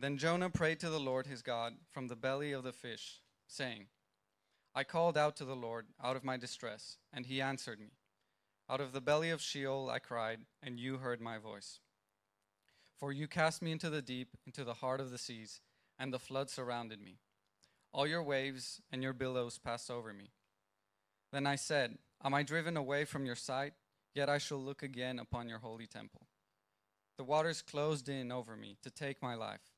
Then Jonah prayed to the Lord his God from the belly of the fish, saying, I called out to the Lord out of my distress, and he answered me. Out of the belly of Sheol I cried, and you heard my voice. For you cast me into the deep, into the heart of the seas, and the flood surrounded me. All your waves and your billows passed over me. Then I said, Am I driven away from your sight? Yet I shall look again upon your holy temple. The waters closed in over me to take my life.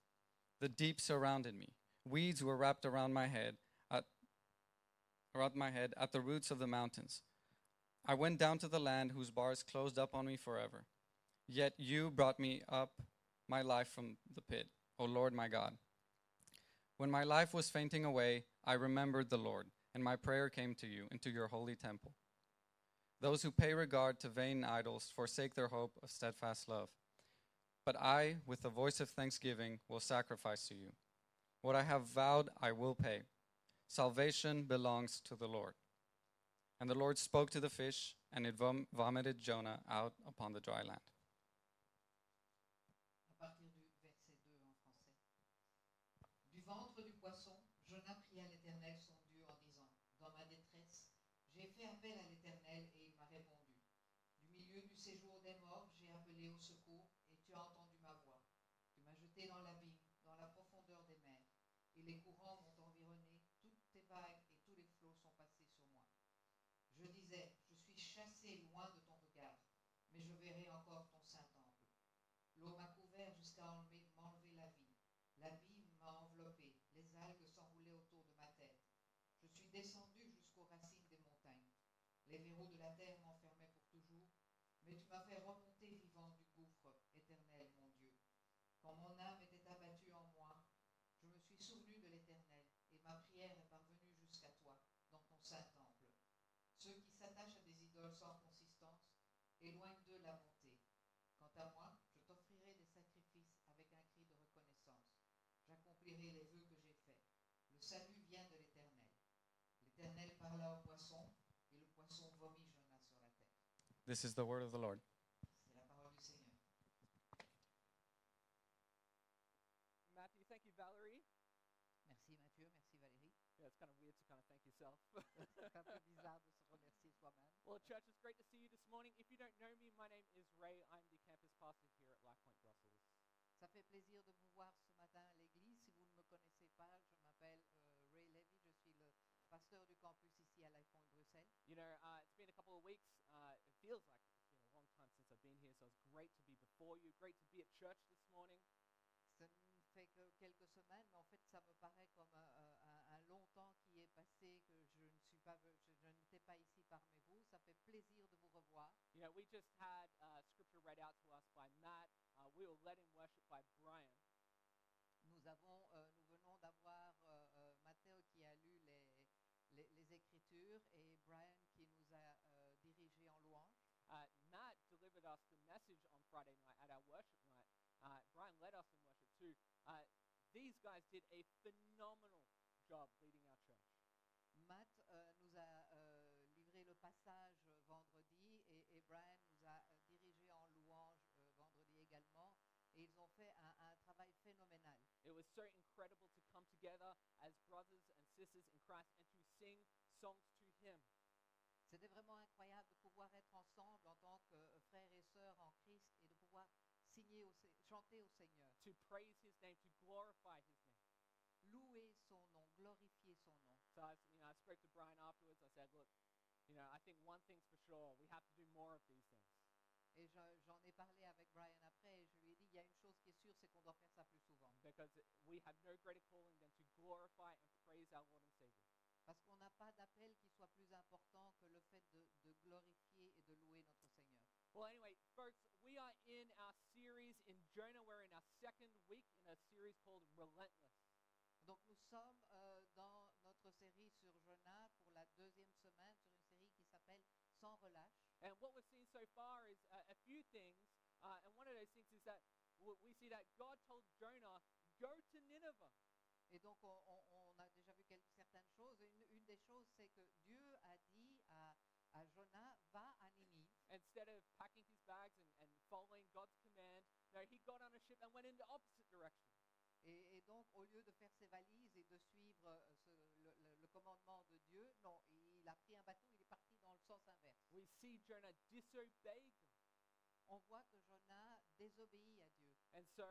The deep surrounded me. Weeds were wrapped around my head, at, around my head at the roots of the mountains. I went down to the land whose bars closed up on me forever. Yet you brought me up my life from the pit, O Lord my God. When my life was fainting away, I remembered the Lord, and my prayer came to you into your holy temple. Those who pay regard to vain idols forsake their hope of steadfast love. But I, with the voice of thanksgiving, will sacrifice to you. What I have vowed, I will pay. Salvation belongs to the Lord. And the Lord spoke to the fish, and it vom- vomited Jonah out upon the dry land. à partir du verset 2 en français. Du ventre du poisson, Jonas pria l'Éternel son Dieu en disant, Dans ma détresse, j'ai fait appel à l'Éternel et il m'a répondu. Du milieu du séjour des morts, j'ai appelé au secours tu as entendu ma voix. Tu m'as jeté dans l'abîme, dans la profondeur des mers, et les courants m'ont environné, toutes tes vagues et tous les flots sont passés sur moi. Je disais, je suis chassé loin de ton regard, mais je verrai encore ton saint temple. L'eau m'a couvert jusqu'à enlever- m'enlever la vie. L'abîme m'a enveloppé, les algues s'enroulaient autour de ma tête. Je suis descendu jusqu'aux racines des montagnes. Les verrous de la terre m'enfermaient pour toujours, mais tu m'as fait remonter Le salut vient de l'Éternel. L'Éternel parla au poisson, et le poisson vomit Jonas sur la terre. This is the word of the Lord. C'est la parole du Seigneur. Matthew, thank you, Valerie. Merci Mathieu, merci Valérie. Yeah, it's kind of weird to kind of thank yourself. C'est un peu bizarre de se remercier soi-même. well, church, it's great to see you this morning. If you don't know me, my name is Ray. I'm the campus pastor here at Life Point Brussels. Ça fait plaisir de vous voir ce matin à l'église. Connaissez pas, je m'appelle euh, Ray Levy, je suis le pasteur du campus ici à Life Point Bruxelles. You know, uh, it's been a couple of weeks. Uh, it feels like it's been a long time since I've been here, so it's great to be before you. Great to be at church this morning. Ça ne fait que quelques semaines, mais en fait, ça me paraît comme un, un- un long temps qui est passé, que je ne suis pas, je, je n'étais pas ici parmi vous. Ça fait plaisir de vous revoir. You know, we just had uh, scripture read out to us by Matt. Uh, we were led in worship by Brian. Nous avons, euh, nous venons d'avoir euh, euh, Matteo qui a lu les, les, les Et Brian qui nous a euh, dirigés en louange. Uh, Matt delivered us the message on Friday night at our worship night. Uh, Brian led us in worship too. Uh, these guys did a phenomenal job leading our church. Matt euh, nous a euh, livré le passage vendredi et, et Brian nous a dirigés en louange euh, vendredi également. Et ils ont fait un, un travail phénoménal. It was so incredible to come together as brothers and sisters in Christ and to sing songs to Him. C'était vraiment incroyable de pouvoir être ensemble en tant que euh, frères et sœurs en Christ et de pouvoir signer au, chanter au Seigneur, to praise his name, to glorify his name. louer son nom, glorifier son nom. So I, you know, I spoke to Brian afterwards. I said, look, you know, I think one thing's for sure: we have to do more of these things. Et je- j'en ai parlé avec Brian après et je lui ai dit, il y a une chose qui est sûre, c'est qu'on doit faire ça plus souvent. Because we have no greater calling than to glorify and praise our Lord and Savior. Parce qu'on n'a pas d'appel qui soit plus important que le fait de, de glorifier et de louer notre Seigneur. Well, anyway, folks, we are in our series in Jonah. We're in our second week in a series called Relentless. Donc nous sommes euh, dans notre série sur Jonas pour la deuxième semaine, sur une série qui s'appelle Sans relâche. And what we've seen so far is uh, a few things. Uh, and one of those things is that we see that God told Jonah, go to Nineveh. Et donc, on, on- a déjà vu quelques, certaines choses. Une, une des choses, c'est que Dieu a dit à, à Jonas, va à Ninive. Instead of packing his bags and, and following God's command, no, he got on a ship and went in the opposite direction. Et donc, au lieu de faire ses valises et de suivre euh, ce- le, le- le commandement de Dieu, non, il a pris un bateau, il est parti dans le sens inverse. We see Jonah disobey God. On voit que Jonas désobéit à Dieu. And so,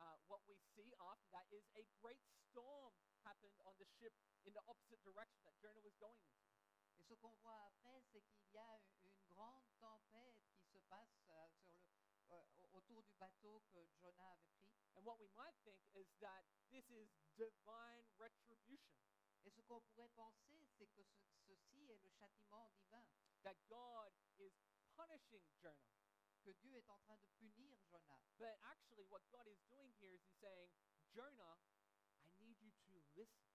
uh, what we see after that is a great storm happened on the ship in the opposite direction that Jonah was going into. Et ce qu'on voit après, c'est qu'il y a une, grande tempête qui se passe euh, sur le, euh, autour du bateau que Jonas avait pris. And what we might think is that this is divine retribution, Et ce qu'on pourrait penser, c'est que ce- ceci est le châtiment divin, that God is punishing Jonah. Que Dieu est en train de punir Jonas. But actually, what God is doing here is He's saying, Jonah, I need you to listen.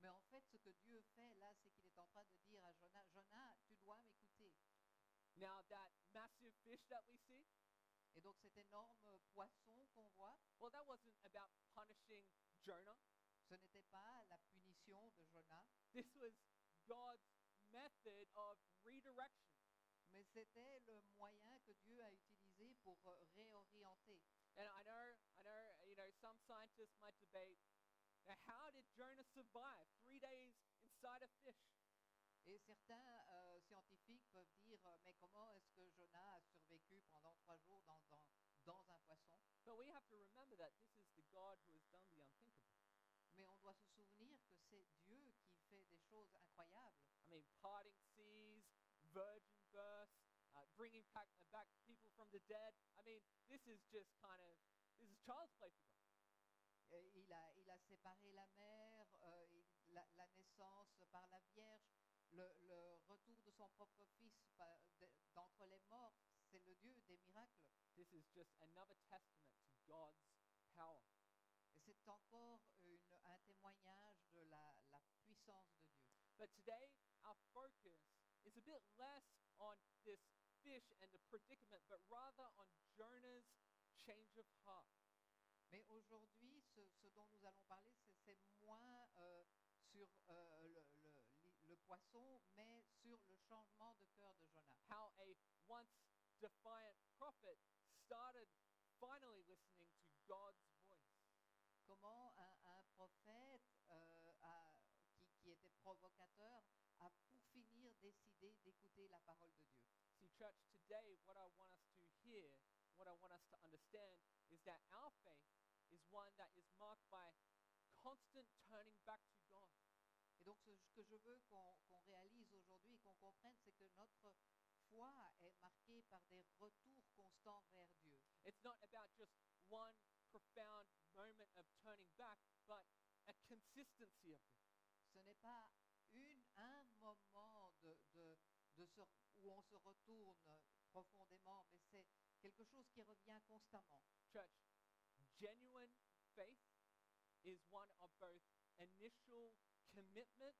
Mais en fait, ce que Dieu fait là, c'est qu'il est en train de dire à Jonas, Jonas, tu dois m'écouter. Now, that massive fish that we see, Et donc cet énorme poisson qu'on voit, well, that wasn't about punishing Jonah. ce n'était pas la punition de Jonas, This was God's method of redirection. Mais c'était le moyen que Dieu a utilisé pour réorienter. And I know, I know, you know, some scientists might debate, now how did Jonah survive three days inside a fish? Et certains euh, scientifiques peuvent dire, euh, mais comment est-ce que Jonas a survécu pendant trois jours dans, dans, dans un poisson? But we have to remember that this is the God who has done the unthinkable. Mais on doit se souvenir que c'est Dieu qui fait des choses incroyables. I mean, parting seas, virgin uh, bringing back, uh, back people from the dead. I mean, this is just kind of, this is child's play for God. Il, a, il a séparé la mer, euh, la, la naissance par la Vierge, le, le retour de son propre fils d'entre les morts. C'est le Dieu des miracles. This is just another testament to God's power. Et c'est encore une- un témoignage de la, la puissance de Dieu. But today, our focus is a bit less on this fish and the predicament, but rather on Jonah's change of heart. Mais aujourd'hui, ce, ce dont nous allons parler, c'est- moins euh, sur euh, le, le- li- le poisson, mais sur le changement de cœur de Jonas. How a once defiant prophet started finally listening to God's voice. Comment un, un prophète euh, a- qui, qui était provocateur a pour finir décidé d'écouter la parole de Dieu. See, church, today, what I want us to hear, what I want us to understand, is that our faith is one that is marked by constant turning back to God. Et donc ce que je veux qu'on qu'on réalise aujourd'hui et qu'on comprenne, c'est que notre foi est marquée par des retours constants vers Dieu. It's not about just one profound moment of turning back, but a consistency of it. Ce n'est pas une, un moment de, de- de se- où on se retourne profondément, mais c'est quelque chose qui revient constamment. Church, genuine faith is one of both initial commitment,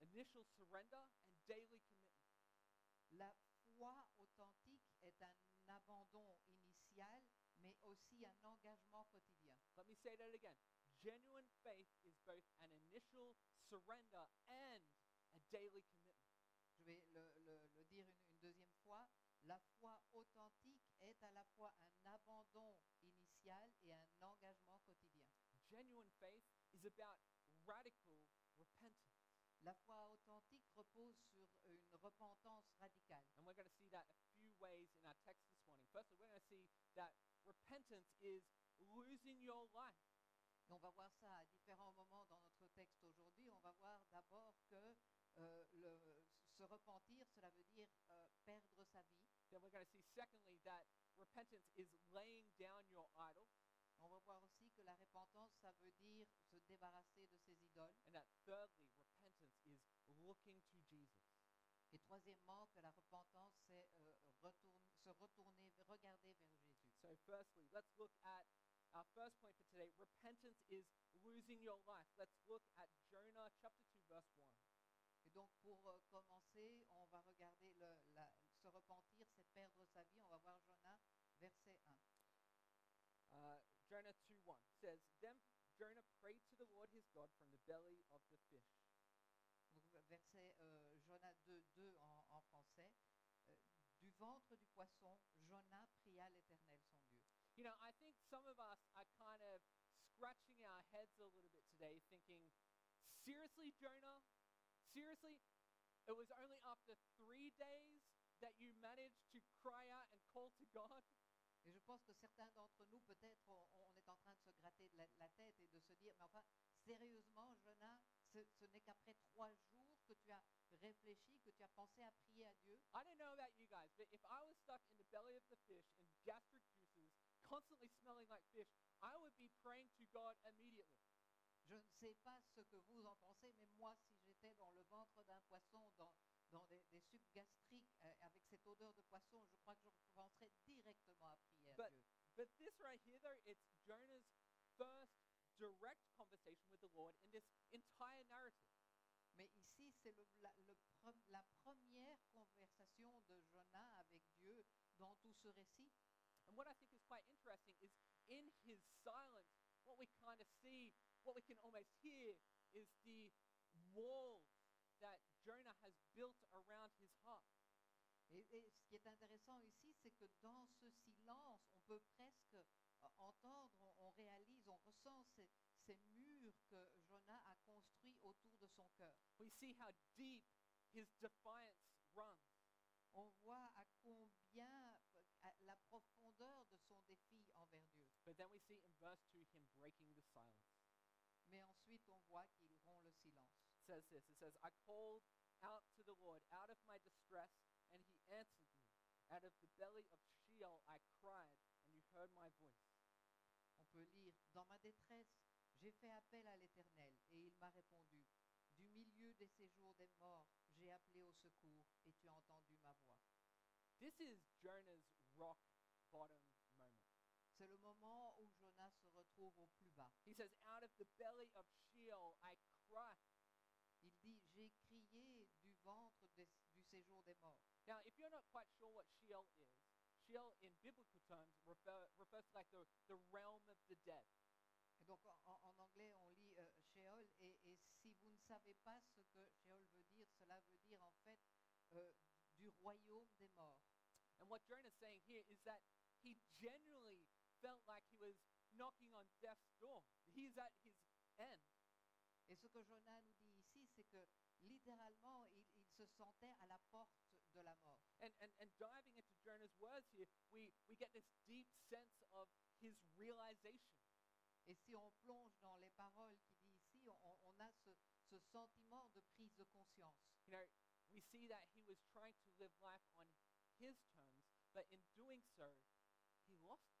initial surrender, and daily commitment. La foi authentique est un abandon initial, mais aussi un engagement quotidien. Let me say that again. Genuine faith is both an initial surrender and a daily commitment. Vais le, le- le dire une, une deuxième fois. La foi authentique est à la fois un abandon initial et un engagement quotidien. Genuine faith is about radical repentance. La foi authentique repose sur une repentance radicale. And we're going to see that a few ways in our text this morning. Firstly, we're going to see that repentance is losing your life. Et on va voir ça à différents moments dans notre texte aujourd'hui. On va voir d'abord que se repentir, cela veut dire euh, perdre sa vie. Then we're going to see, secondly, that repentance is laying down your idol. On va voir aussi que la repentance, ça veut dire se débarrasser de ses idoles. And that thirdly, repentance is looking to Jesus. Et troisièmement, que la repentance, c'est euh, retourne- se retourner, regarder vers Jésus. So, firstly, let's look at our first point for today. Repentance is losing your life. Let's look at Jonah chapter 2, verse 1. Et donc, pour euh, commencer, on va regarder le- la- se repentir, c'est perdre sa vie. On va voir Jonas, verset 1. Uh, Jonah 2 1 says, Then Jonah prayed to the Lord his God from the belly of the fish. Donc, verset euh, Jonas 2, 2 en, en français. Euh, du ventre du poisson, Jonas pria l'Éternel son Dieu. You know, I think some of us are kind of scratching our heads a little bit today thinking, seriously, Jonah? Seriously? It was only after three days that you managed to cry out and call to God? Et je pense que certains d'entre nous, peut-être, on, on est en train de se gratter de la, la tête et de se dire, mais enfin, sérieusement, Jonas, ce, ce n'est qu'après trois jours que tu as réfléchi, que tu as pensé à prier à Dieu. I don't know about you guys, but if I was stuck in the belly of the fish in gastric juices, constantly smelling like fish, I would be praying to God immediately. Je ne sais pas ce que vous en pensez, mais moi, si j'étais dans le ventre d'un poisson, dans, dans des, des sucs gastriques, euh, avec cette odeur de poisson, je crois que je commencerais directement à prier à But, Dieu. but this right here, though, it's Jonah's first direct conversation with the Lord in this entire narrative. Mais ici, c'est le- la, le la première conversation de Jonas avec Dieu dans tout ce récit. And what I think is quite interesting is in his silence, what we kind of see, what we can almost hear, is the walls that Jonah has built around his heart. Et, et ce qui est intéressant ici, c'est que dans ce silence, on peut presque euh, entendre, on, on réalise, on ressent ces, ces murs que Jonas a construits autour de son cœur. We see how deep his defiance runs. On voit à combien euh, à la profondeur de son défi envers Dieu. But then we see in verse 2 him breaking the silence. Mais ensuite, on voit qu'il rompt le silence. It says this it says, I called out to the Lord out of my distress, and he answered me. Out of the belly of Sheol I cried, and you heard my voice. On peut lire Dans ma détresse, j'ai fait appel à l'Éternel et il m'a répondu. Du milieu des séjours des morts, j'ai appelé au secours et tu as entendu ma voix. This is Jonah's rock bottom. C'est le moment où Jonas se retrouve au plus bas. He says, Out of the belly of Sheol I cried. Il dit J'ai crié du ventre des- du séjour des morts. Now, if you're not quite sure what Sheol is, Sheol in biblical terms refer, refers to like the, the realm of the dead. Et donc en, en- anglais, on lit euh, Sheol. Et, et si vous ne savez pas ce que Sheol veut dire, cela veut dire en fait euh, du royaume des morts. And what Jonah's saying here is that he genuinely felt like he was knocking on death's door. He's at his end. Et ce que Jonas nous dit ici, c'est que littéralement, il, il se sentait à la porte de la mort. And, and, and diving into Jonah's words here, we, we get this deep sense of his realization. Et si on plonge dans les paroles qu'il dit ici, on, on a ce, ce sentiment de prise de conscience. You know, we see that he was trying to live life on his terms, but in doing so, he lost.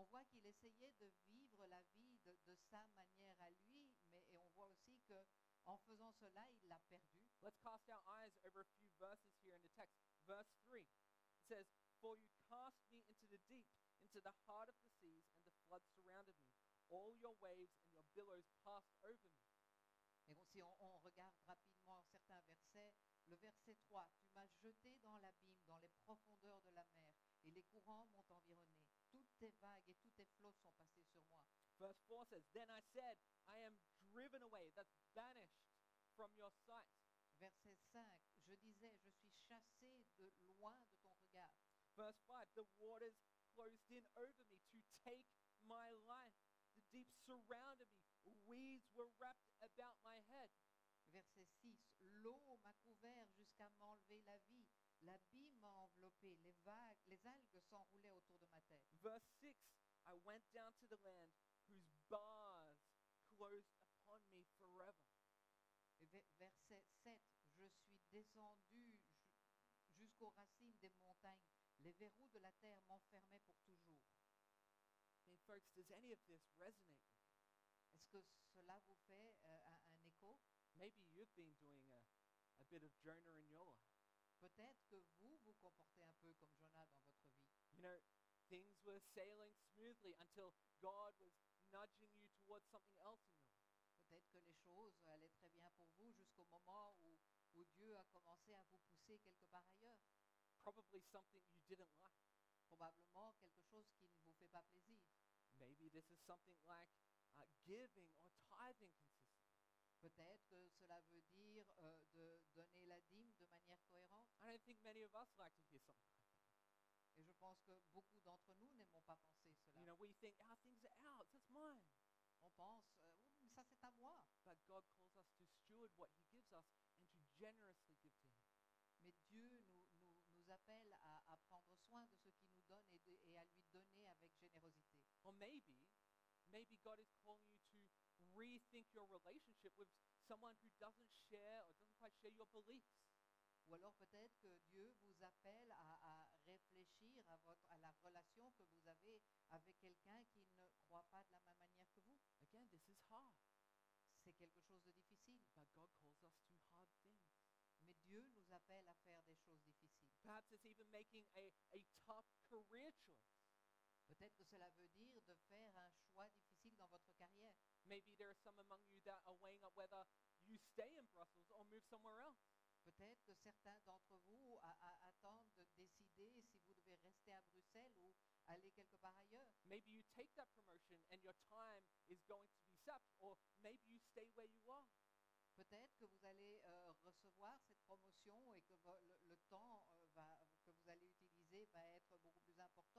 On voit qu'il essayait de vivre la vie de, de sa manière à lui, mais et on voit aussi que en faisant cela, il l'a perdu. Let's cast our eyes over a few verses here in the text. Verse 3 it says, For you cast me into the deep, into the heart of the seas, and the floods surrounded me. All your waves and your billows passed over me. Et donc, si on, on regarde rapidement certains versets, le verset 3, Tu m'as jeté dans l'abîme, dans les profondeurs de la mer, et les courants m'ont environné. Toutes tes vagues et tous tes flots sont passés sur moi. Verse 4 says, Then I said, I am driven away, that's banished from your sight. Verset 5, Je disais, je suis chassé de loin de ton regard. Verse 5 The waters closed in over me to take my life. The deep surrounded me. Weeds were wrapped about my head. Verset 6, L'eau m'a couvert jusqu'à m'enlever la vie. L'abîme m'a enveloppé. Les vagues, les algues s'enroulaient autour de ma tête. Verse 6 I went down to the land whose bars closed upon me forever. Et ve- verset 7, Je suis descendu ju- jusqu'aux racines des montagnes. Les verrous de la terre m'enfermaient pour toujours. I mean, folks, does any of this resonate? Est-ce que cela vous fait euh, un, un écho? Maybe you've been doing a, a bit of Jonah in your life. Peut-être que vous vous comportez un peu comme Jonas dans votre vie. You know, things were sailing smoothly until God was nudging you towards something else in your life. Peut-être que les choses allaient très bien pour vous jusqu'au moment où, où Dieu a commencé à vous pousser quelque part ailleurs. Probably something you didn't like. Probablement quelque chose qui ne vous fait pas plaisir. Maybe this is something like uh, giving or tithing consistently. Peut-être que cela veut dire euh, de donner la dîme de manière cohérente. I don't think many of us like to hear something. Et je pense que beaucoup d'entre nous n'aimons pas penser cela. You know, we think our things are ours, that's mine. On pense, euh, but God calls us to steward what He gives us and to generously give to Him. Mais Dieu nous, nous, nous appelle à, à prendre soin de ce qu'il nous donne et, de- et à lui donner avec générosité. Or maybe, maybe God is calling you to rethink your relationship with someone who doesn't share or doesn't quite share your beliefs. Ou alors peut-être que Dieu vous appelle à, à réfléchir à, votre, à la relation que vous avez avec quelqu'un qui ne croit pas de la même manière que vous. Again, this is hard, C'est quelque chose de difficile. but God calls us to hard things. Mais Dieu nous appelle à faire des choses difficiles. Perhaps it's even making a, a tough career choice. Peut-être que cela veut dire de faire un choix difficile dans votre carrière. Maybe there are some among you that are weighing up whether you stay in Brussels or move somewhere else. Peut-être que certains d'entre vous a- a- attendent de décider si vous devez rester à Bruxelles ou aller quelque part ailleurs. Maybe you take that promotion and your time is going to be sapped, or maybe you stay where you are. Peut-être que vous allez euh, recevoir cette promotion et que vo- le, le temps euh, va- que vous allez utiliser va être beaucoup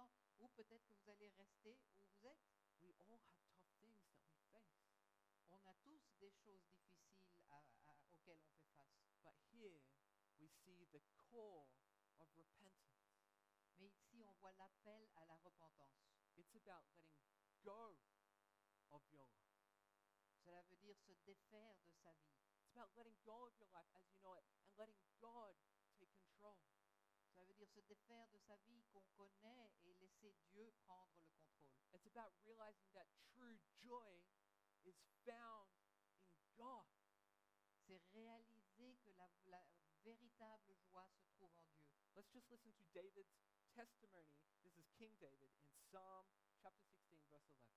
plus important. Ou peut-être que vous allez rester où vous êtes. We all have tough things that we face. On a tous des choses difficiles à- à- auxquelles on fait face. But here we see the core of repentance. Mais ici, on voit l'appel à la repentance. It's about letting go of your life. Cela veut dire se défaire de sa vie. It's about letting go of your life as you know it and letting God take control. Cela veut dire se défaire de sa vie qu'on connaît et laisser Dieu prendre le contrôle. It's about realizing that true joy is found in God. C'est réaliser que la, la véritable joie se trouve en Dieu. Let's just listen to David's testimony. This is King David in Psalm chapter 16, verse 11.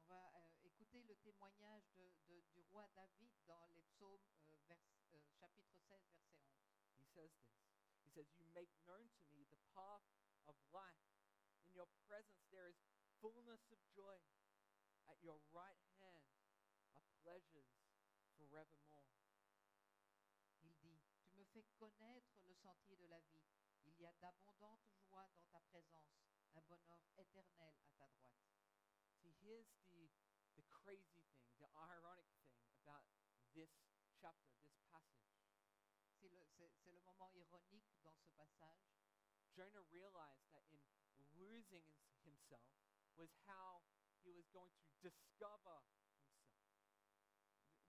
On va euh, écouter le témoignage de- de- du roi David dans les psaumes euh, vers- euh, chapitre 16, verset 11. He says this. Says, You make known to me the path of life. In your presence there is fullness of joy. At your right hand are pleasures forevermore. Il dit, Tu me fais connaître le sentier de la vie. Il y a d'abondantes joies dans ta présence, un bonheur éternel à ta droite. See, here's the, the crazy thing, the ironic thing about this chapter, this. C'est le, moment ironique dans ce passage. Jonah realized that in losing himself was how he was going to discover himself.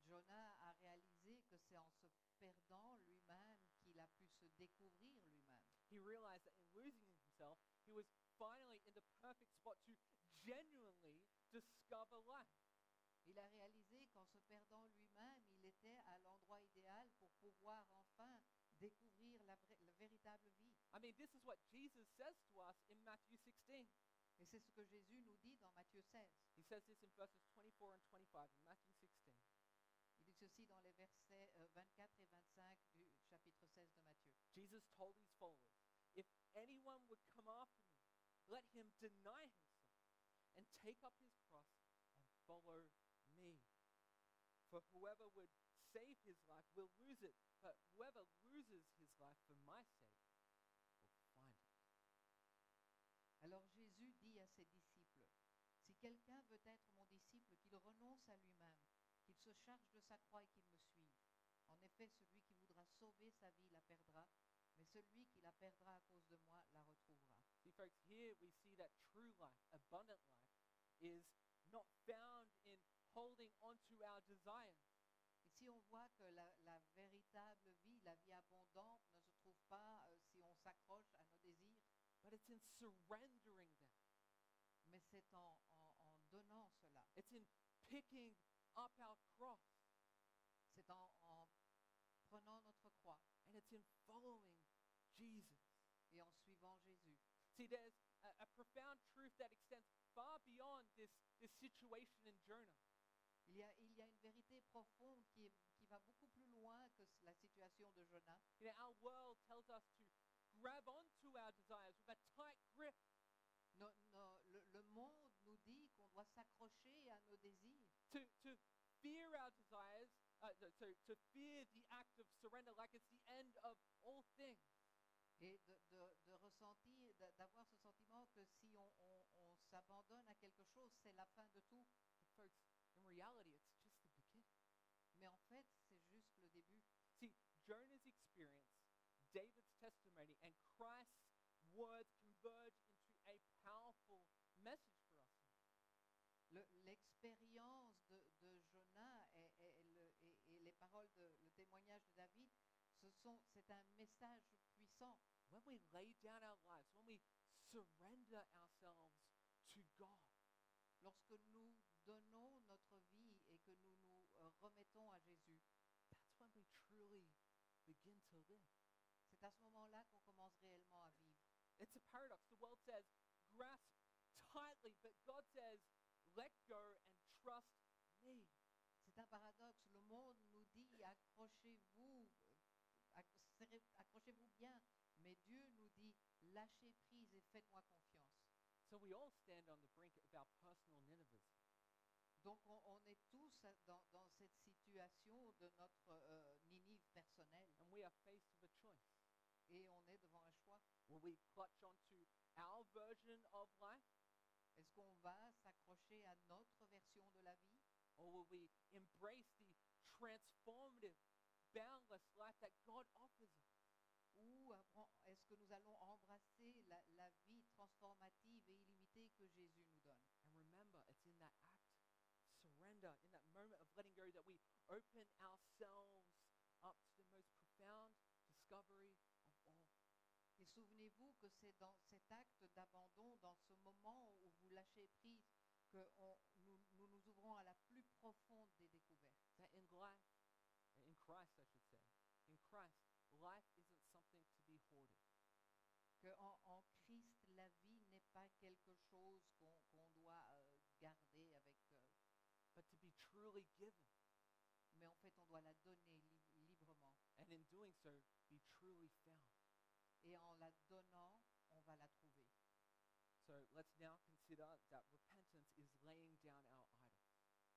Jonah a réalisé que c'est en se perdant lui-même qu'il a pu se découvrir lui-même. He realized that in losing himself, he was finally in the perfect spot to genuinely discover life. Il a réalisé qu'en se perdant lui-même, il était à l'endroit idéal pour pouvoir enfin découvrir la, vraie- la véritable vie. I mean, this is what Jesus says to us in Matthew 16. Et c'est ce que Jésus nous dit dans Matthieu 16. He says this in verses 24 and 25 in Matthew 16. Il dit ceci dans les versets euh, 24 et 25 du chapitre 16 de Matthieu. Jesus told his followers, If anyone would come after me, let him deny himself and take up his cross and follow me. For whoever would save his life will lose it, but whoever loses his life for my sake will find it. Alors Jésus dit à ses disciples, Si quelqu'un veut être mon disciple, qu'il renonce à lui-même, qu'il se charge de sa croix et qu'il me suive. En effet, celui qui voudra sauver sa vie la perdra, mais celui qui la perdra à cause de moi la retrouvera. See, folks, here we see that true life, abundant life, is not found in holding on to our desires. Ici, on voit que la, la véritable vie, la vie abondante, ne se trouve pas euh, si on s'accroche à nos désirs, but it's in surrendering them. mais c'est en, en- en donnant cela. It's in picking up our cross, C'est en, en prenant notre croix and it's in following Jesus. et en suivant Jésus. See, there's a, a profound truth that extends far beyond this, this situation in Jonah. Il y a, il y a une vérité profonde qui, est- qui va beaucoup plus loin que la situation de Jonas. You know, our world tells us to grab onto our desires with a tight grip, No- no- le, le monde nous dit qu'on doit s'accrocher à nos désirs, to, to fear our desires, uh, to, to, to fear the act of surrender like it's the end of all things. et de, de- de ressentir, d'a- d'avoir ce sentiment que si on, on- on s'abandonne à quelque chose, c'est la fin de tout. Folks, reality, it's just the beginning. Mais fait, c'est juste le début. See, Jonah's experience, David's testimony, and Christ's words converge into a powerful message for us. Le- L'expérience de, de Jonas et, et le- et- et les paroles, de, le témoignage de David, ce c'est un message puissant. When we lay down our lives, when we surrender ourselves to God, Lorsque nous donnons notre vie et que nous nous euh, remettons à Jésus, that's when we truly begin to live. c'est à ce moment-là qu'on commence réellement à vivre. It's a paradox. The world says, grasp tightly, but God says, let go and trust me. C'est un paradoxe. Le monde nous dit accrochez-vous, euh, accrochez-vous bien. Mais Dieu nous dit lâchez prise et faites-moi confiance. So we all stand on the brink of our personal Ninevehs. Donc on, on est tous dans, dans cette situation de notre euh, Ninive personnelle And we are faced with a choice. et on est devant un choix. Will we clutch onto our version of life, Est-ce qu'on va s'accrocher à notre version de la vie? Or will we embrace the transformative, boundless life that God offers us? ou est-ce que nous allons embrasser la, la vie transformative et illimitée que Jésus nous donne? And remember, it's in that surrender, in that moment of letting go, that we open ourselves up to the most profound discovery of all. Et souvenez-vous que c'est dans cet acte d'abandon, dans ce moment où vous lâchez prise, que on- nous, nous nous ouvrons à la plus profonde des découvertes. That in life, in Christ, I should say, in Christ, life isn't something to be hoarded. Que en, en Christ, la vie n'est pas quelque chose qu'on qu'on doit euh, garder avec, euh, but truly given, mais en fait, on doit la donner li- librement. and in doing so, be truly found. Et en la donnant, on va la trouver. So let's now consider that repentance is laying down our idol.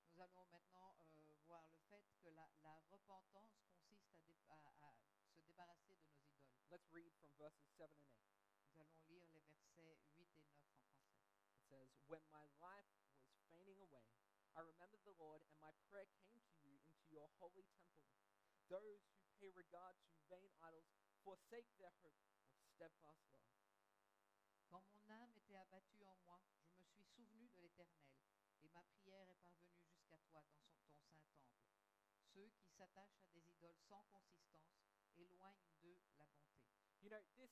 Nous allons maintenant euh, voir le fait que la, la repentance consiste à, dé- à- à se débarrasser de nos idoles. Let's read from verses 7 and 8. Nous allons lire les versets 8 et 9 en français. It says, When my life I remembered the Lord, and my prayer came to you into your holy temple. Those who pay regard to vain idols forsake their hope of steadfast love. Quand mon âme était abattue en moi, je me suis souvenu de l'Éternel, et ma prière est parvenue jusqu'à toi dans son- ton saint temple. Ceux qui s'attachent à des idoles sans consistance éloignent d'eux la bonté. You know, this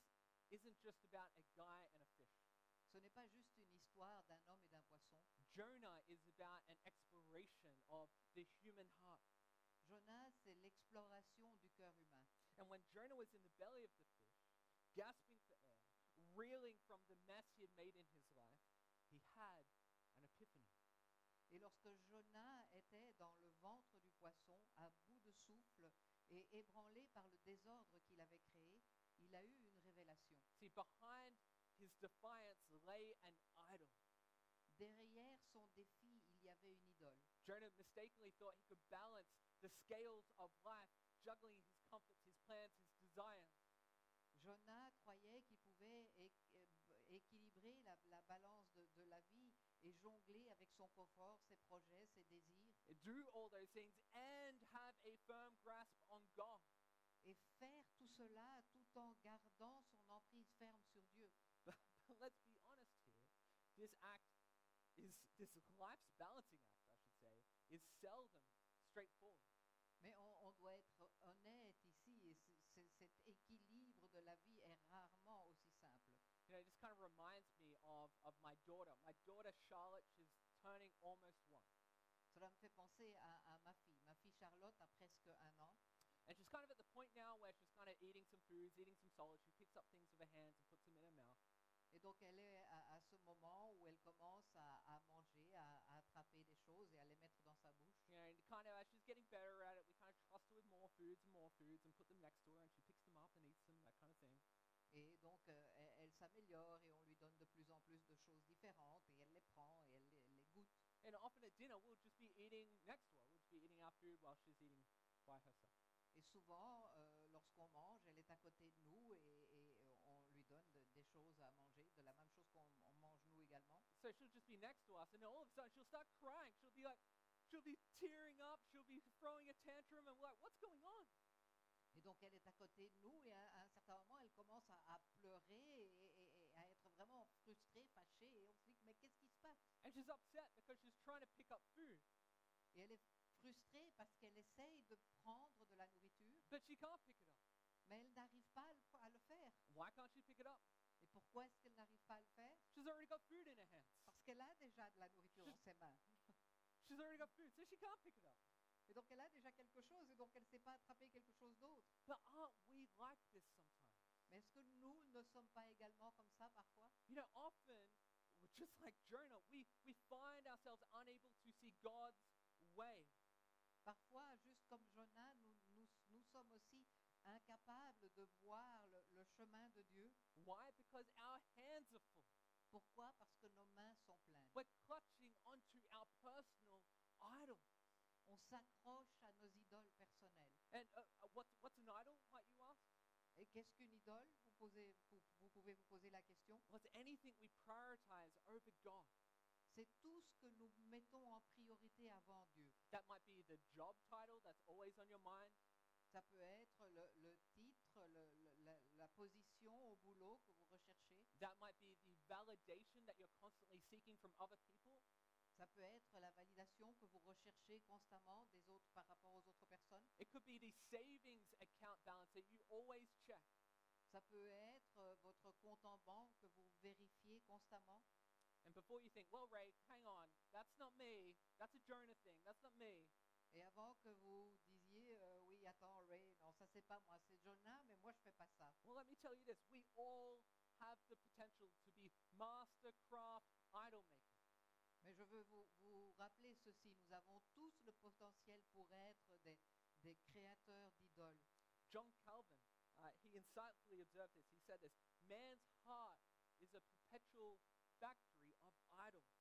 isn't just about a guy and a fish. Ce n'est pas juste une histoire d'un homme et d'un poisson. Jonah is about an exploration of the human heart. Jonas, c'est l'exploration du cœur humain. And when Jonah was in the belly of the fish, gasping for air, reeling from the mess he had made in his life, he had an epiphany. Et lorsque Jonas était dans le ventre du poisson, à bout de souffle et ébranlé par le désordre qu'il avait créé, il a eu une révélation. See, behind his defiance lay an idol. Derrière son défi, il y avait une idole. Jonah mistakenly thought he could balance the scales of life, juggling his comforts, his plans, his desires. Jonas croyait qu'il pouvait équilibrer la, la balance de, de la vie et jongler avec son confort, ses projets, ses désirs, Do all those things and have a firm grasp on God. et faire tout cela tout en gardant son let's be honest here. This act is, this life's balancing act, I should say, is seldom straightforward. Mais on, on doit être honnête ici, et c- c- cet équilibre de la vie est rarement aussi simple. You know, it just kind of reminds me of, of my daughter. My daughter Charlotte, she's turning almost one. Cela me fait penser à, à ma fille. Ma fille Charlotte a presque un an. And she's kind of at the point now where she's kind of eating some foods, eating some solids. She picks up things with her hands and puts them in her mouth. Donc elle est à, à ce moment où elle commence à, à manger, à, à attraper des choses et à les mettre dans sa bouche. And kind of as she's getting better at it, we kind of trust her with more foods and more foods and put them next to her, and she picks them up and eats them, that kind of thing. Et donc euh, elle, elle s'améliore et on lui donne de plus en plus de choses différentes et elle les prend et elle les, elle les goûte. And often at dinner, we'll just be eating next to her. We'll just be eating our food while she's eating by herself. Et souvent, euh, lorsqu'on mange, elle est à côté de nous et, et on lui donne de- des choses à manger, de la même chose qu'on on mange nous également. So she'll just be next to us, and then all of a sudden she'll start crying. She'll be like, she'll be tearing up, she'll be throwing a tantrum, and we're like, what's going on? Et donc elle est à côté de nous et à, à un certain moment elle commence à, à pleurer et, et- et à être vraiment frustrée, fâchée et on se dit mais qu'est-ce qui se passe? And she's upset because she's trying to pick up food, Et elle est frustrée parce qu'elle essaye de prendre de la nourriture but she can't pick it up. mais elle n'arrive pas à le, fa- à le faire. Why can't she pick it up? Pourquoi est-ce qu'elle n'arrive pas à le faire? She's already got food in her hands. Parce qu'elle a déjà de la nourriture dans ses mains. She's already got food, so she can't pick it up. Et donc elle a déjà quelque chose et donc elle ne sait pas attraper quelque chose d'autre. But aren't we like this sometimes? Mais est-ce que nous ne sommes pas également comme ça parfois? You know, often, we're just like Jonah, we, we find ourselves unable to see God's way. Parfois, juste comme Jonas, nous, incapables de voir le, le chemin de Dieu. Why? Because our hands are full. Pourquoi? Parce que nos mains sont pleines. We're clutching onto our personal idols. On s'accroche à nos idoles personnelles. And uh, uh, what's, what's an idol, might you ask? Et qu'est-ce qu'une idole? Vous, posez, vous, vous pouvez vous poser la question. It's anything we prioritize over God. C'est tout ce que nous mettons en priorité avant Dieu. That might be the job title that's always on your mind. Ça peut être le, le titre, le- le- la, la position au boulot que vous recherchez. That might be the validation that you're constantly seeking from other people. Ça peut être la validation que vous recherchez constamment des autres par rapport aux autres personnes. It could be the savings account balance that you always check. Ça peut être euh, votre compte en banque que vous vérifiez constamment. And before you think, well, Ray, hang on, that's not me. That's a Jonah thing. That's not me. Et avant que vous disiez, euh, attends, Ray, non, ça c'est pas moi, c'est Jonah, mais moi je fais pas ça. Well, let me tell you this. We all have the potential to be master craft idol makers. Mais je veux vous, vous rappeler ceci, nous avons tous le potentiel pour être des, des créateurs d'idoles. John Calvin, uh, he insightfully observed this. He said this Man's heart is a perpetual factory of idols.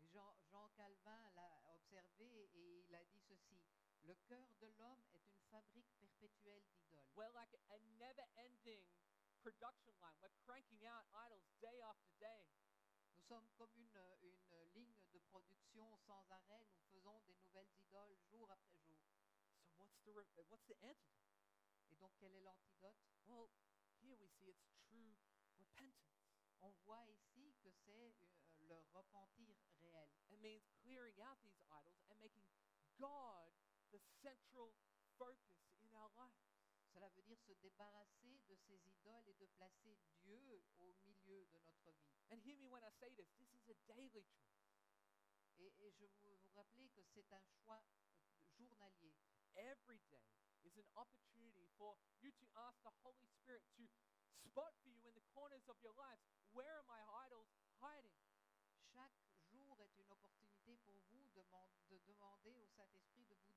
Et Jean, Jean Calvin l'a observé et il a dit ceci, le cœur de l'homme est perpétuelle d'idoles. We're like a never ending production line. We're cranking out idols day after day. Nous sommes comme une, une ligne de production sans arrêt, nous faisons des nouvelles idoles jour après jour. So, what's the, re- uh, what's the antidote? Et donc quel est l'antidote? Well, here we see it's true repentance. On voit ici que c'est euh, le repentir réel. It means clearing out these idols and making God the central focus Cela veut dire se débarrasser de ces idoles et de placer Dieu au milieu de notre vie. And hear me when I say this this is a daily choice. Et, et je veux vous rappeler que c'est un choix euh, journalier. Every day is an opportunity for you to ask the Holy Spirit to spot for you in the corners of your lives where are my idols hiding? Chaque jour est une opportunité pour vous de, man- de demander au Saint-Esprit de vous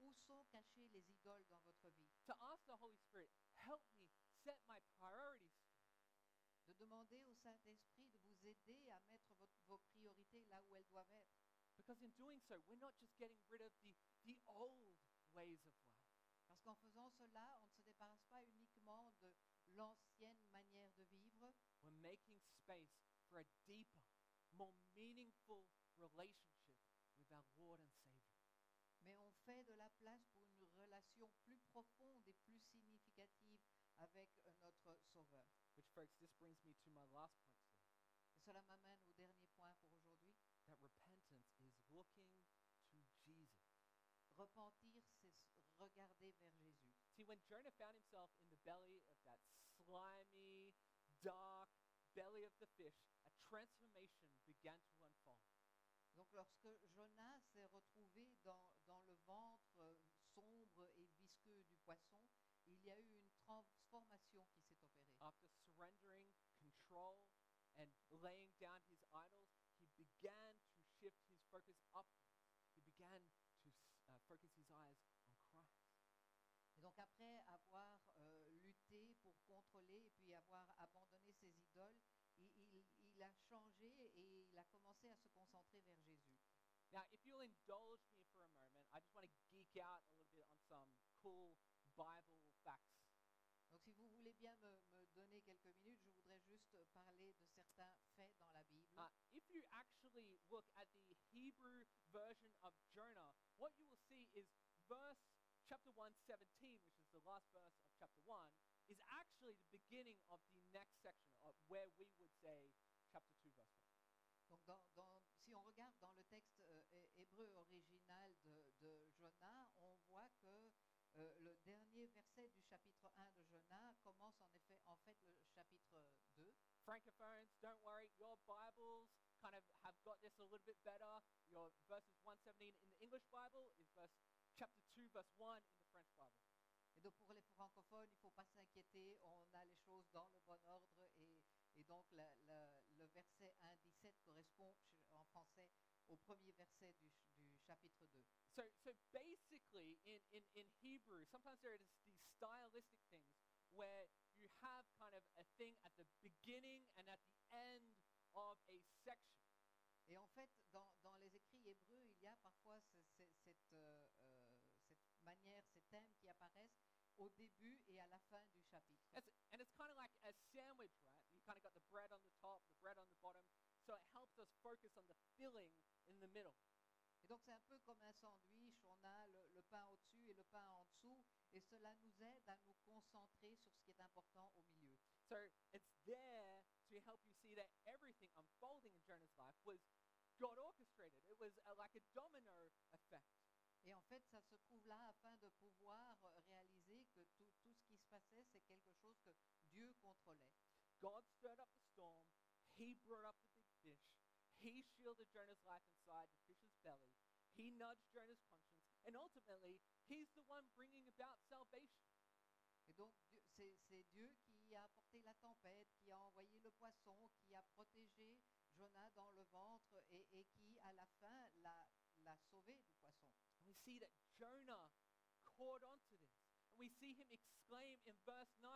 où sont cachées les idoles dans votre vie? To ask the Holy Spirit, help me set my priorities. De demander au Saint-Esprit de vous aider à mettre votre- vos priorités là où elles doivent être. Because in doing so, we're not just getting rid of the, the old ways of life. Parce qu'en faisant cela, on ne se débarrasse pas uniquement de l'ancienne manière de vivre, We're making space for a deeper, more meaningful relationship with our Lord and Savior. Fait de la place pour une relation plus profonde et plus significative avec notre Sauveur. Which, folks, this brings me to my last point today. Et cela m'amène au dernier point pour aujourd'hui. That repentance is looking to Jesus. Repentir, c'est regarder vers Jésus. See, when Jonah found himself in the belly of that slimy, dark belly of the fish, a transformation began to unfold. Donc lorsque Jonas s'est retrouvé dans, dans le ventre euh, sombre et visqueux du poisson, il y a eu une transformation qui s'est opérée. After surrendering control and laying down his idols, he began to shift his focus upwards. He began to s- uh, focus his eyes on Christ. Et donc après avoir euh, lutté pour contrôler et puis avoir abandonné ses idoles, il, a changé et il a commencé à se concentrer vers Jésus. Now, if you'll indulge me for a moment, I just want to geek out a little bit on some cool Bible facts. Donc si si vous voulez bien me, me donner quelques minutes, je voudrais juste parler de certains faits dans la Bible. Uh, if you actually look at the Hebrew version of Jonah, what you will see is verse chapter 1, 17, which is the last verse of chapter 1, is actually the beginning of the next section of where we would say chapter 2, verse 1. Donc, dans- dans- si on regarde dans le texte euh, hé- hébreu original de, de Jonas, on voit que euh, le dernier verset du chapitre 1 de Jonas commence en effet en fait le chapitre 2. Francophones, don't worry, your Bibles kind of have got this a little bit better. Your verses 117 in the English Bible is verse chapter 2, verse 1 in the French Bible. Et donc pour les francophones, il ne faut pas s'inquiéter, on a les choses dans le bon ordre et, et donc la- la- le verset 1, 17 correspond en français au premier verset du, du chapitre 2. So, so basically, in, in, in Hebrew, sometimes there is these stylistic things where you have kind of a thing at the beginning and at the end of a section. Et en fait, dans, dans les écrits hébreux, il y a parfois ce- ce- cette, euh, euh, cette manière, ces thèmes qui apparaissent au début et à la fin du chapitre. It's, and it's kind of like a sandwich, right? You kind of got the bread on the top, the bread on the bottom. So it helps us focus on the filling in the middle. Et donc c'est un peu comme un sandwich, on a le, le pain au-dessus et le pain en dessous, et cela nous aide à nous concentrer sur ce qui est important au milieu. So it's there to help you see that everything unfolding in Jonah's life was God orchestrated. It was uh, like a domino effect. Et en fait, ça se trouve là afin de pouvoir euh, réaliser que tout, tout ce qui se passait, c'est quelque chose que Dieu contrôlait. God stirred up the storm. He brought up the big fish. He shielded Jonah's life inside the fish's belly. He nudged Jonah's conscience. And ultimately, he's the one bringing about salvation. Et donc, c'est c'est Dieu qui a apporté la tempête, qui a envoyé le poisson, qui a protégé Jonah dans le ventre et, et qui, à la fin, l'a l'a sauvé du poisson. And we see that Jonah caught onto this. And we see him exclaim in verse 9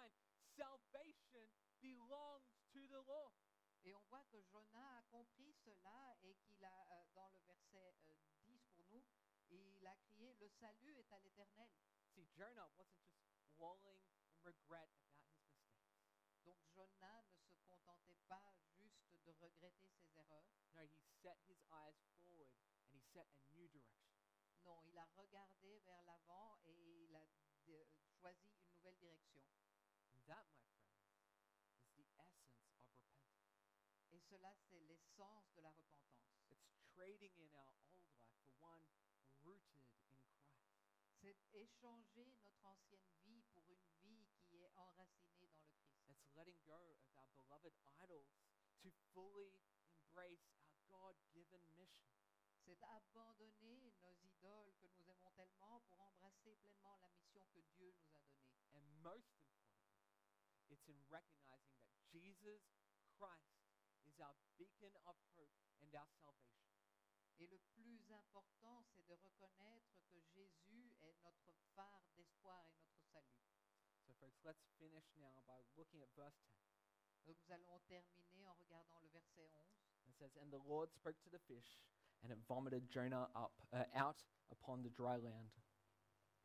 Salvation belongs to the Lord. Et on voit que Jonas a compris cela et qu'il a, euh, dans le verset euh, 10 pour nous, il a crié, le salut est à l'Éternel. See, Jonah wasn't just in regret about his mistakes. Donc Jonas ne se contentait pas juste de regretter ses erreurs. No, he set his eyes forward and he set a new direction. Non, il a regardé vers l'avant et il a de- choisi une nouvelle direction. And that, my friends, is the essence of repentance. Et cela, c'est l'essence de la repentance. It's trading in our old life for one rooted in Christ. C'est échanger notre ancienne vie pour une vie qui est enracinée dans le Christ. It's letting go of our beloved idols to fully embrace our God given mission. C'est abandonner nos idoles que nous aimons tellement pour embrasser pleinement la mission que Dieu nous a donnée. And most importantly, it's in recognizing that Jesus Christ is our beacon of hope and our salvation. Et le plus important, c'est de reconnaître que Jésus est notre phare d'espoir et notre salut. So, folks, let's finish now by looking at verse 10. Donc nous allons terminer en regardant le verset 11. It says, And the Lord spoke to the fish, and it vomited Jonah up uh, out upon the dry land.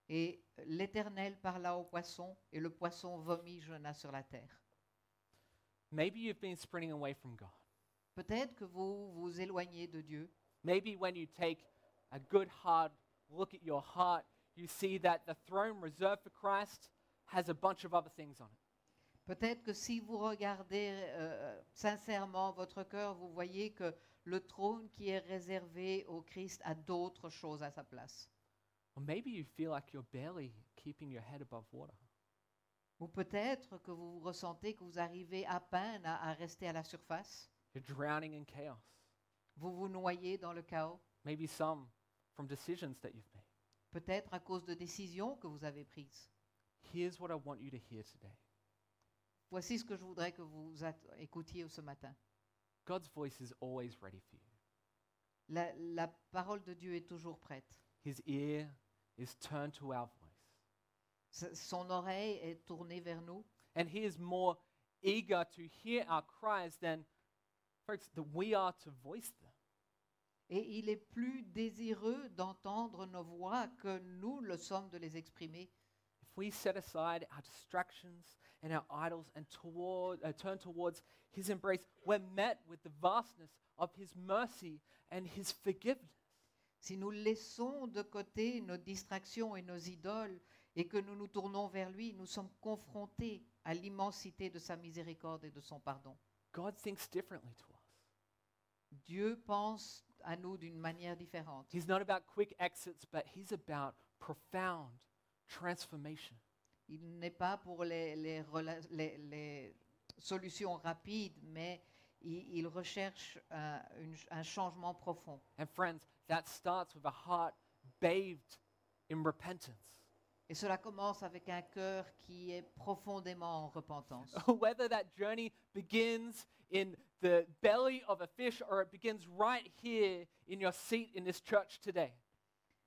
Et l'Éternel parla au poisson, et le poisson vomit Jonas sur la terre. Maybe you've been sprinting away from God. Peut-être que vous vous éloignez de Dieu. Maybe when you take a good hard look at your heart, you see that the throne reserved for Christ has a bunch of other things on it. Peut-être que si vous regardez euh, sincèrement votre cœur, vous voyez que le trône qui est réservé au Christ a d'autres choses à sa place. Or maybe you feel like you're barely keeping your head above water. Ou peut-être que vous ressentez que vous arrivez à peine à, à rester à la surface. You're drowning in chaos. Vous vous noyez dans le chaos. Maybe some from decisions that you've made. Peut-être à cause de décisions que vous avez prises. Here's what I want you to hear today Voici ce que je voudrais que vous at- écoutiez ce matin. God's voice is always ready for you. La, la parole de Dieu est toujours prête. His ear is turned to our voice. S- Son oreille est tournée vers nous. And he is more eager to hear our cries than, folks, that we are to voice them. Et il est plus désireux d'entendre nos voix que nous le sommes de les exprimer. If we set aside our distractions and our idols and toward, uh, turn towards His embrace, we're met with the vastness of His mercy and His forgiveness. Si nous laissons de côté nos distractions et nos idoles et que nous nous tournons vers lui, nous sommes confrontés à l'immensité de sa miséricorde et de son pardon. God thinks differently to us. Dieu pense à nous d'une manière différente. He's not about quick exits, but He's about profound transformation. Il n'est pas pour les, les rela- les- les solutions rapides, mais il, il recherche un, une- un changement profond. And friends, that starts with a heart bathed in repentance. Et cela commence avec un cœur qui est profondément en repentance. Whether that journey begins in the belly of a fish or it begins right here in your seat in this church today.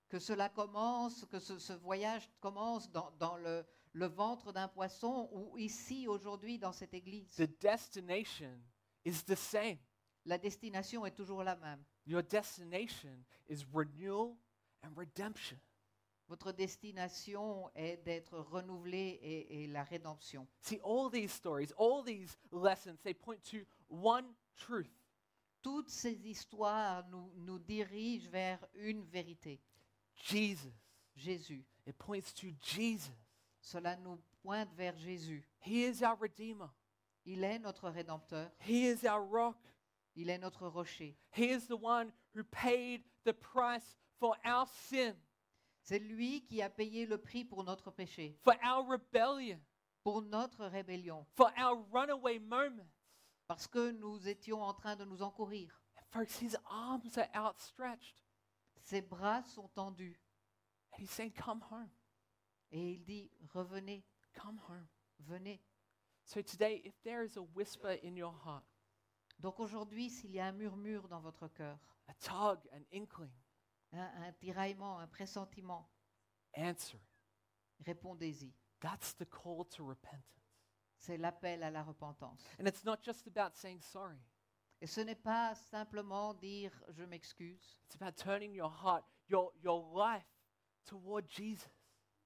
Que cela commence, que ce, ce voyage commence dans, dans le, le ventre d'un poisson ou ici aujourd'hui dans cette église. The destination is the same. La destination est toujours la même. Your destination is renewal and redemption. Votre destination est d'être renouvelé et, et la rédemption. See, all these stories, all these lessons, they point to one truth. Toutes ces histoires nous, nous dirigent vers une vérité, Jesus. Jésus. It points to Jesus. Cela nous pointe vers Jésus. He is our Redeemer. Il est notre Rédempteur, He is our rock. il est notre rocher. He is the one who paid the price for our sin, C'est lui qui a payé le prix pour notre péché, for our rebellion, pour notre rébellion, for our runaway moments. parce que nous étions en train de nous encourir. And folks, his arms are outstretched. Ses bras sont tendus And he's saying, Come home. et il dit, revenez, Come home. venez. So today, if there is a whisper in your heart, Donc aujourd'hui, s'il y a un murmure dans votre cœur, a tug, an inkling, un, un tiraillement, un pressentiment, answer répondez-y. That's the call to repentance. C'est l'appel à la repentance. And it's not just about saying sorry. Et ce n'est pas simplement dire je m'excuse, It's about turning your heart, your, your life toward Jesus.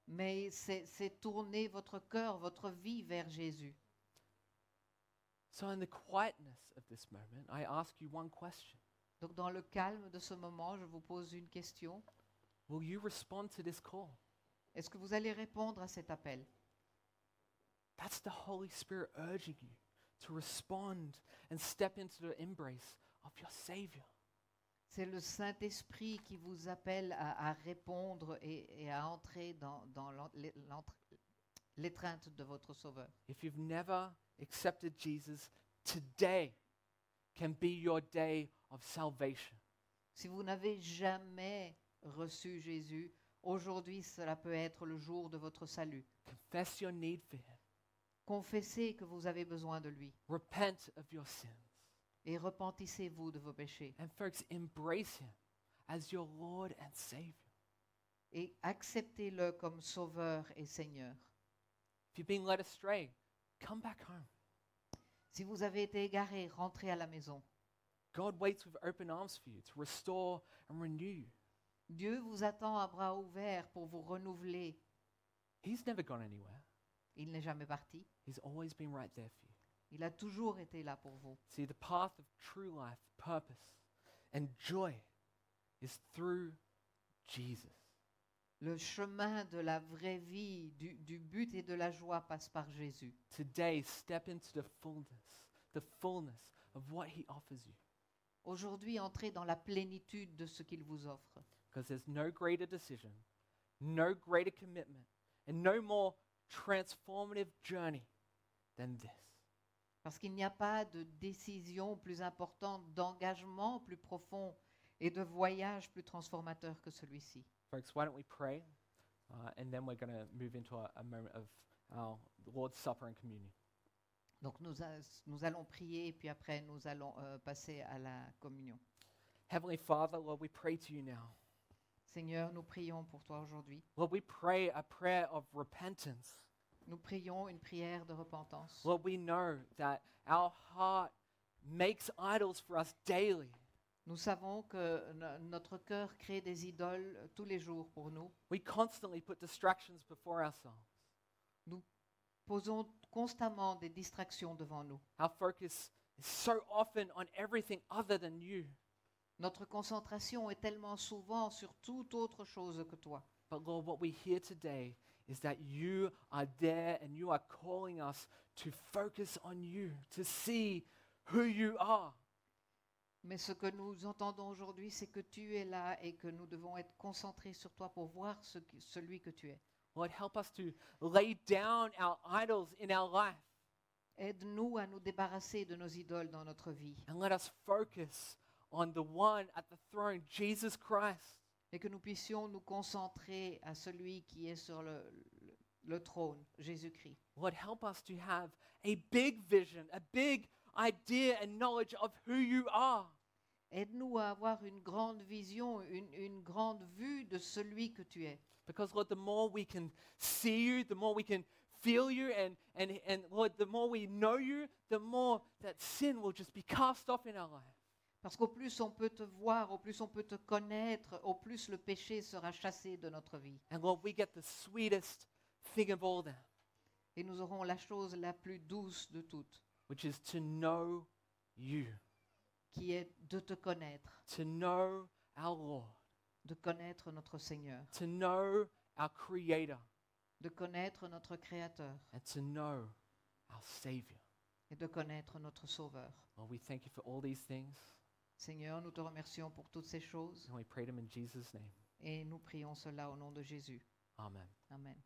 mais c'est c'est tourner votre cœur, votre vie vers Jésus. So, in the quietness of this moment, I ask you one question Donc dans le calme de ce moment, je vous pose une question. Will you respond to this call? Est-ce que vous allez répondre à cet appel? That's the Holy Spirit urging you to respond and step into the embrace of your Savior. C'est le Saint-Esprit qui vous appelle à, à répondre et, et à entrer dans, dans l'étreinte de votre Sauveur. If you've never accepted Jesus, today can be your day of salvation. Si vous n'avez jamais reçu Jésus, aujourd'hui cela peut être le jour de votre salut. Confess your need for Him, Confessez que vous avez besoin de lui repent of your sins, et repentissez-vous de vos péchés and, folks, embrace Him as your Lord and Savior. et acceptez-le comme Sauveur et Seigneur. If you've been led astray, come back home. Si vous avez été égaré, rentrez à la maison. God waits with open arms for you to restore and renew you. Dieu vous attend à bras ouverts pour vous renouveler. He's never gone anywhere. Il n'est jamais parti. He's always been right there for you. Il a toujours été là pour vous. See, the path of true life, purpose, and joy is through Jesus. Le chemin de la vraie vie, du, du but et de la joie passe par Jésus. Today, step into the fullness, the fullness of what He offers you. Aujourd'hui, entrez dans la plénitude de ce qu'il vous offre. Because there's no greater decision, no greater commitment, and no more transformative journey than this. Parce qu'il n'y a pas de décision plus importante, d'engagement plus profond et de voyage plus transformateur que celui-ci. Folks, why don't we pray? Uh, and then we're going to move into a, a moment of our Lord's Supper and communion. Donc nous, a- nous allons prier et puis après nous allons euh, passer à la communion. Heavenly Father, Lord, we pray to you now. Seigneur, nous prions pour toi aujourd'hui. Lord, we pray a prayer of repentance. Nous prions une prière de repentance. Lord, we know that our heart makes idols for us daily. Nous savons que no- notre cœur crée des idoles euh, tous les jours pour nous. We constantly put distractions before ourselves. Nous posons constamment des distractions devant nous. Our focus is so often on everything other than you. Notre concentration est tellement souvent sur toute autre chose que toi. But Lord, what we hear today is that you are there and you are calling us to focus on you, to see who you are. Mais ce que nous entendons aujourd'hui, c'est que tu es là et que nous devons être concentrés sur toi pour voir ce celui que tu es. Lord, help us to lay down our idols in our life Aide-nous à nous débarrasser de nos idoles dans notre vie and let us focus on the one at the throne, Jesus Christ. et que nous puissions nous concentrer à celui qui est sur le, le- le trône, Jésus-Christ. Lord, help us to have a big vision, a big idea and knowledge of who you are. Aide-nous à avoir une grande vision, une, une grande vue de celui que tu es. Because, Lord, the more we can see you, the more we can feel you, and, and, and Lord, the more we know you, the more that sin will just be cast off in our life. Parce qu'au plus on peut te voir, au plus on peut te connaître, au plus le péché sera chassé de notre vie. And Lord, we get the sweetest thing of all that, Et nous aurons la chose la plus douce de toutes, which is to know you, qui est de te connaître, to know our Lord, de connaître notre Seigneur, to know our Creator, de connaître notre Créateur and to know our Savior. et de connaître notre Sauveur. Lord, we thank you for all these things, Seigneur, nous te remercions pour toutes ces choses and we pray them in Jesus' name. et nous prions cela au nom de Jésus. Amen. Amen.